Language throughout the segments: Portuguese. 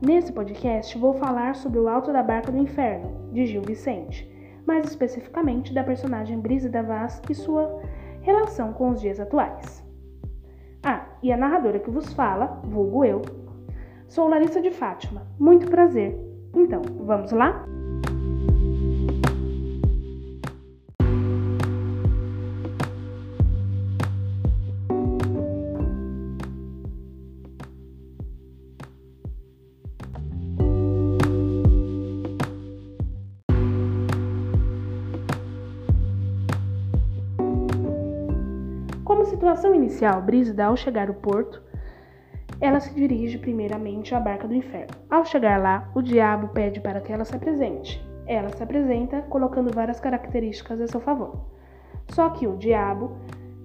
Nesse podcast vou falar sobre o Alto da Barca do Inferno, de Gil Vicente, mais especificamente da personagem Brígida Vaz e sua relação com os dias atuais. Ah, e a narradora que vos fala, vulgo eu, sou Larissa de Fátima. Muito prazer. Então, vamos lá? Situação inicial, Brígida, ao chegar ao porto, ela se dirige primeiramente à barca do inferno. Ao chegar lá, o diabo pede para que ela se apresente. Ela se apresenta colocando várias características a seu favor. Só que o diabo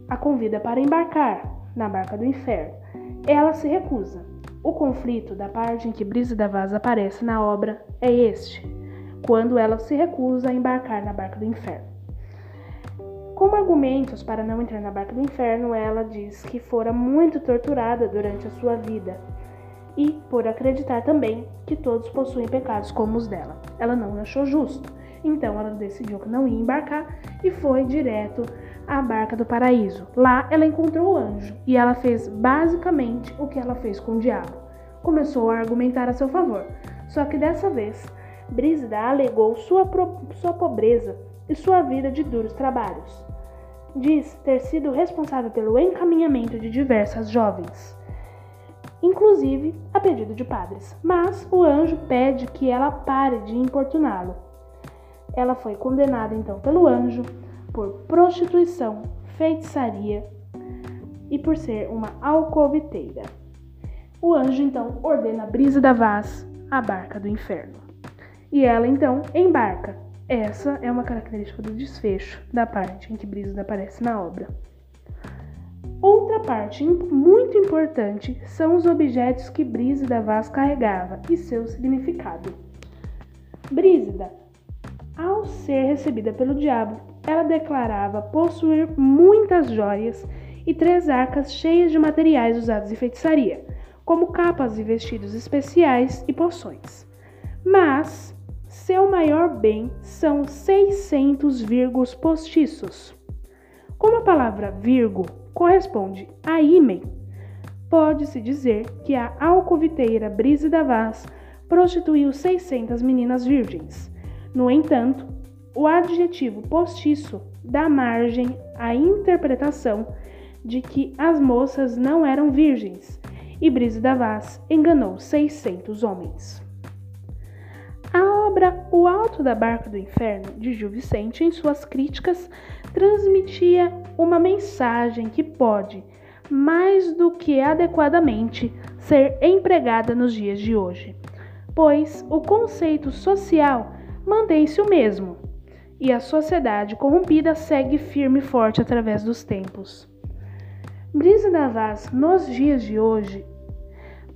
a convida para embarcar na barca do inferno. Ela se recusa. O conflito da parte em que Brígida Vaz aparece na obra é este, quando ela se recusa a embarcar na barca do inferno. Como argumentos para não entrar na barca do inferno, ela diz que fora muito torturada durante a sua vida e por acreditar também que todos possuem pecados como os dela. Ela não achou justo, então ela decidiu que não ia embarcar e foi direto à barca do paraíso. Lá ela encontrou o anjo e ela fez basicamente o que ela fez com o diabo. Começou a argumentar a seu favor, só que dessa vez Brígida alegou sua, sua pobreza e sua vida de duros trabalhos. Diz ter sido responsável pelo encaminhamento de diversas jovens, inclusive a pedido de padres, mas o anjo pede que ela pare de importuná-lo. Ela foi condenada então pelo anjo por prostituição, feitiçaria e por ser uma alcoviteira. O anjo então ordena a brisa da vaz à barca do inferno. E ela então embarca essa é uma característica do desfecho da parte em que Brígida aparece na obra. Outra parte muito importante são os objetos que Brígida Vaz carregava e seu significado. Brígida, ao ser recebida pelo diabo, ela declarava possuir muitas joias e três arcas cheias de materiais usados em feitiçaria, como capas e vestidos especiais e poções. Mas seu maior bem são 600 vírgulos postiços. Como a palavra virgo corresponde a ímen, pode-se dizer que a alcoviteira Brise da Vaz prostituiu 600 meninas virgens. No entanto, o adjetivo postiço dá margem à interpretação de que as moças não eram virgens e Brise da Vaz enganou 600 homens. Obra O Alto da Barca do Inferno, de Gil Vicente, em suas críticas, transmitia uma mensagem que pode, mais do que adequadamente, ser empregada nos dias de hoje, pois o conceito social mantém-se o mesmo e a sociedade corrompida segue firme e forte através dos tempos. Brisa da Vaz, nos dias de hoje,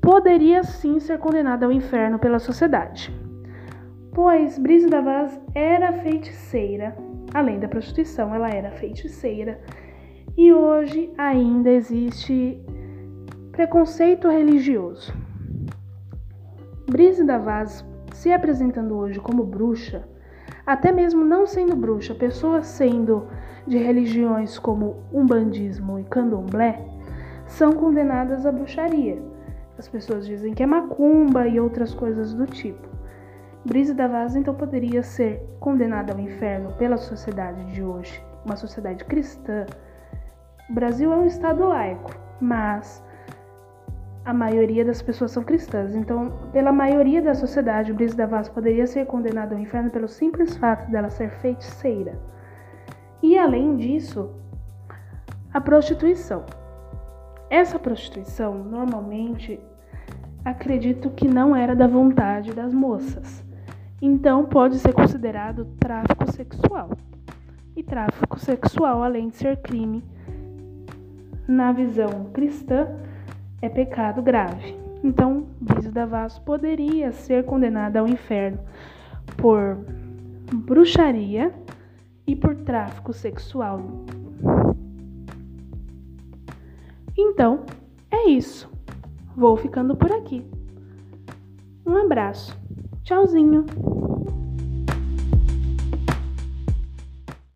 poderia sim ser condenada ao inferno pela sociedade pois Brisa da Vaz era feiticeira, além da prostituição, ela era feiticeira, e hoje ainda existe preconceito religioso. Brisa da Vaz se apresentando hoje como bruxa, até mesmo não sendo bruxa, pessoas sendo de religiões como umbandismo e candomblé, são condenadas à bruxaria. As pessoas dizem que é macumba e outras coisas do tipo. Brisa da Vaz então poderia ser condenada ao inferno pela sociedade de hoje, uma sociedade cristã. O Brasil é um estado laico, mas a maioria das pessoas são cristãs. Então, pela maioria da sociedade, Brisa da Vaz poderia ser condenada ao inferno pelo simples fato dela ser feiticeira. E além disso, a prostituição. Essa prostituição normalmente acredito que não era da vontade das moças então pode ser considerado tráfico sexual. E tráfico sexual, além de ser crime, na visão cristã, é pecado grave. Então, da Vaz poderia ser condenada ao inferno por bruxaria e por tráfico sexual. Então, é isso. Vou ficando por aqui. Um abraço. Tchauzinho.